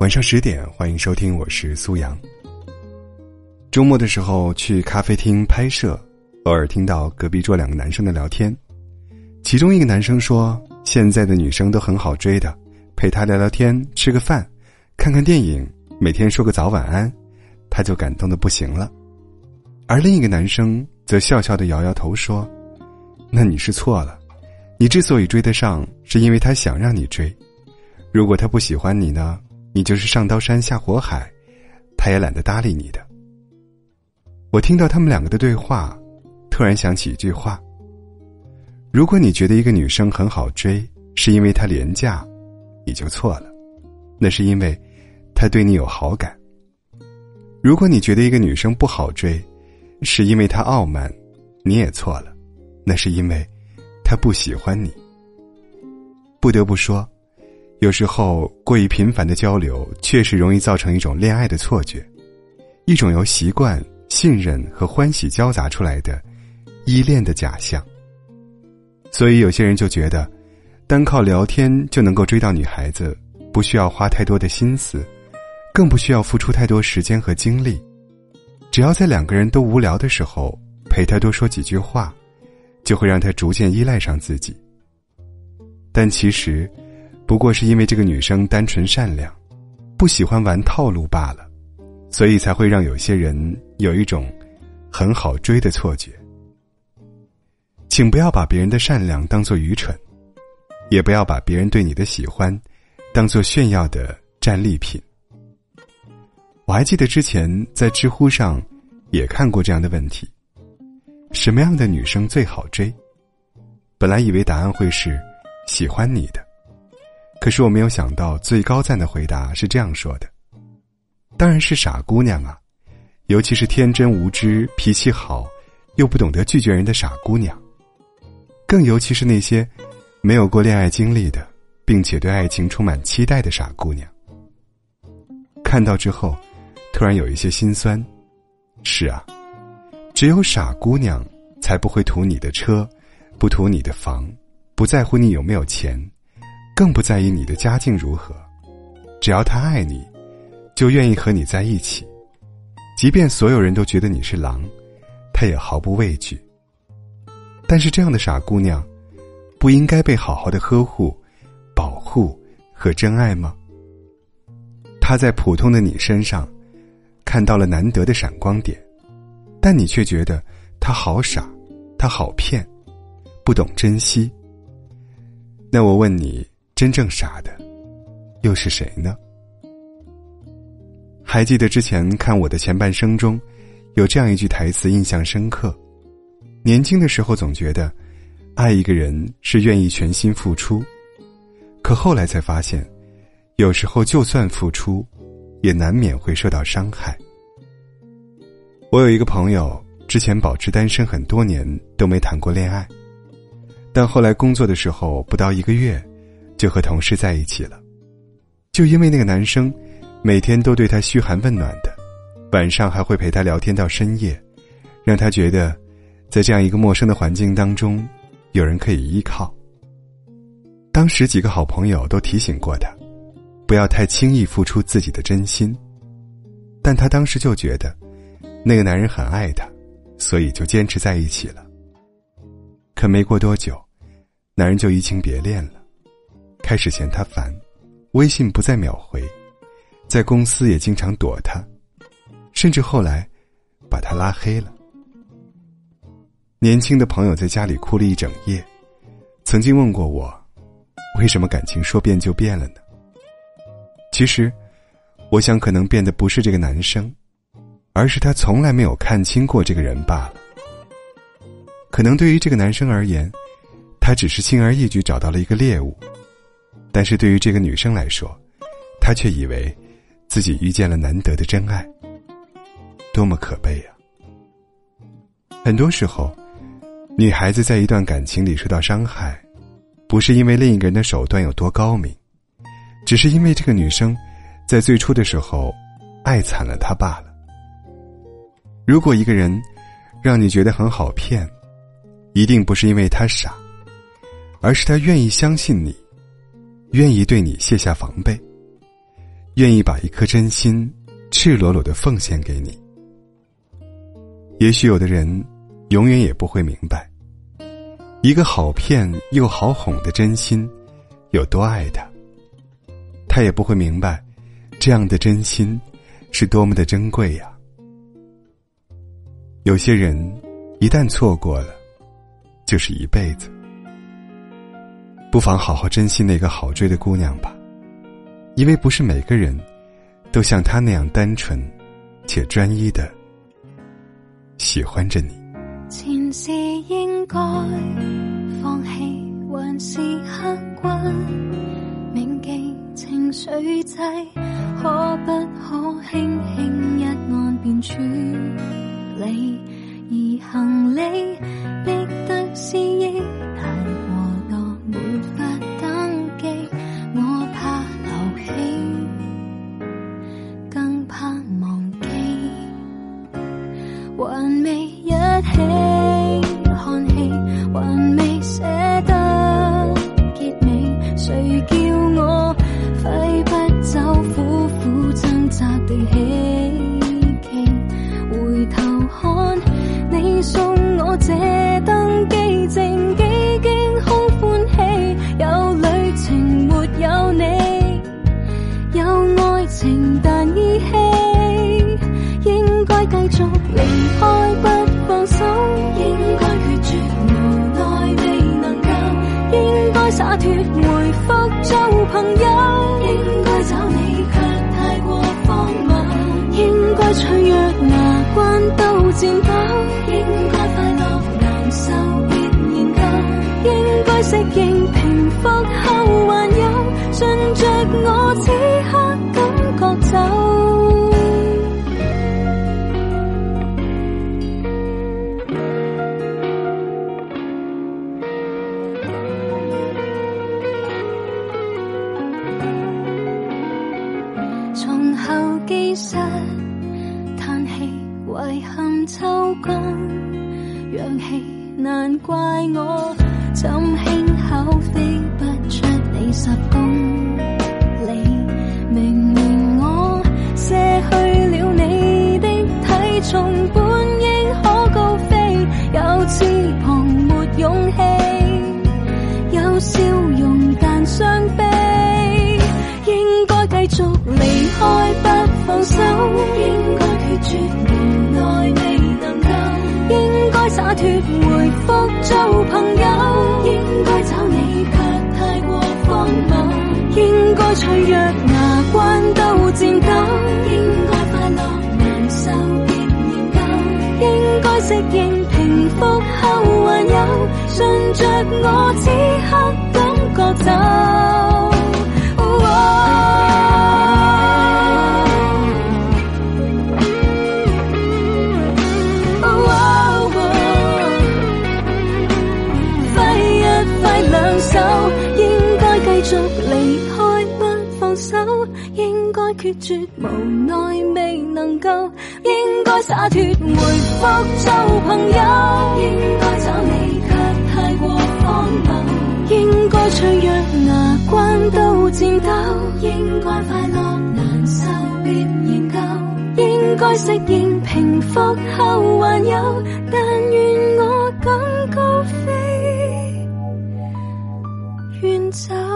晚上十点，欢迎收听，我是苏阳。周末的时候去咖啡厅拍摄，偶尔听到隔壁桌两个男生的聊天，其中一个男生说：“现在的女生都很好追的，陪她聊聊天，吃个饭，看看电影，每天说个早晚安，他就感动的不行了。”而另一个男生则笑笑的摇摇头说：“那你是错了，你之所以追得上，是因为他想让你追。如果他不喜欢你呢，你就是上刀山下火海，他也懒得搭理你的。”我听到他们两个的对话，突然想起一句话：如果你觉得一个女生很好追，是因为她廉价，你就错了，那是因为她对你有好感；如果你觉得一个女生不好追，是因为她傲慢，你也错了，那是因为她不喜欢你。不得不说，有时候过于频繁的交流，确实容易造成一种恋爱的错觉，一种由习惯。信任和欢喜交杂出来的依恋的假象。所以有些人就觉得，单靠聊天就能够追到女孩子，不需要花太多的心思，更不需要付出太多时间和精力，只要在两个人都无聊的时候陪她多说几句话，就会让她逐渐依赖上自己。但其实，不过是因为这个女生单纯善良，不喜欢玩套路罢了。所以才会让有些人有一种很好追的错觉。请不要把别人的善良当做愚蠢，也不要把别人对你的喜欢当做炫耀的战利品。我还记得之前在知乎上也看过这样的问题：什么样的女生最好追？本来以为答案会是喜欢你的，可是我没有想到最高赞的回答是这样说的。当然是傻姑娘啊，尤其是天真无知、脾气好，又不懂得拒绝人的傻姑娘。更尤其是那些没有过恋爱经历的，并且对爱情充满期待的傻姑娘。看到之后，突然有一些心酸。是啊，只有傻姑娘才不会图你的车，不图你的房，不在乎你有没有钱，更不在意你的家境如何。只要他爱你。就愿意和你在一起，即便所有人都觉得你是狼，他也毫不畏惧。但是这样的傻姑娘，不应该被好好的呵护、保护和真爱吗？他在普通的你身上看到了难得的闪光点，但你却觉得他好傻，他好骗，不懂珍惜。那我问你，真正傻的又是谁呢？还记得之前看我的前半生中，有这样一句台词印象深刻。年轻的时候总觉得，爱一个人是愿意全心付出，可后来才发现，有时候就算付出，也难免会受到伤害。我有一个朋友，之前保持单身很多年都没谈过恋爱，但后来工作的时候不到一个月，就和同事在一起了，就因为那个男生。每天都对她嘘寒问暖的，晚上还会陪她聊天到深夜，让她觉得，在这样一个陌生的环境当中，有人可以依靠。当时几个好朋友都提醒过他，不要太轻易付出自己的真心，但他当时就觉得，那个男人很爱她，所以就坚持在一起了。可没过多久，男人就移情别恋了，开始嫌他烦，微信不再秒回。在公司也经常躲他，甚至后来把他拉黑了。年轻的朋友在家里哭了一整夜，曾经问过我，为什么感情说变就变了呢？其实，我想可能变的不是这个男生，而是他从来没有看清过这个人罢了。可能对于这个男生而言，他只是轻而易举找到了一个猎物，但是对于这个女生来说，她却以为。自己遇见了难得的真爱，多么可悲呀！很多时候，女孩子在一段感情里受到伤害，不是因为另一个人的手段有多高明，只是因为这个女生在最初的时候爱惨了他罢了。如果一个人让你觉得很好骗，一定不是因为他傻，而是他愿意相信你，愿意对你卸下防备。愿意把一颗真心赤裸裸的奉献给你。也许有的人永远也不会明白，一个好骗又好哄的真心有多爱他。他也不会明白，这样的真心是多么的珍贵呀。有些人一旦错过了，就是一辈子。不妨好好珍惜那个好追的姑娘吧，因为不是每个人都像她那样单纯且专一的喜欢着你。前世应该放弃，还是刻骨铭记情绪剂？可不可轻轻一按便处理？而行李逼得思忆。情但依稀应该继续离开不放手应该决绝无奈未能够应该洒脱回复做朋友应该找你却太过荒谬应该脆弱牙关都战斗应该快乐难受别研究应该适应平复后还有尽着我此刻感觉走。记实叹气，遗憾秋光，氧气难怪我，怎轻巧飞不出你十公笑容但伤悲，应该继续离开不？放手，应该拒绝，无奈未能够，应该洒脱回复做朋友，有，顺着我此刻感觉走。决绝无奈未能够，应该洒脱回复做朋友。应该找你过荒谬，应该脆弱牙关都颤抖。应该快乐。难受别研究，应该适应平复后还有，但愿我敢高飞远走。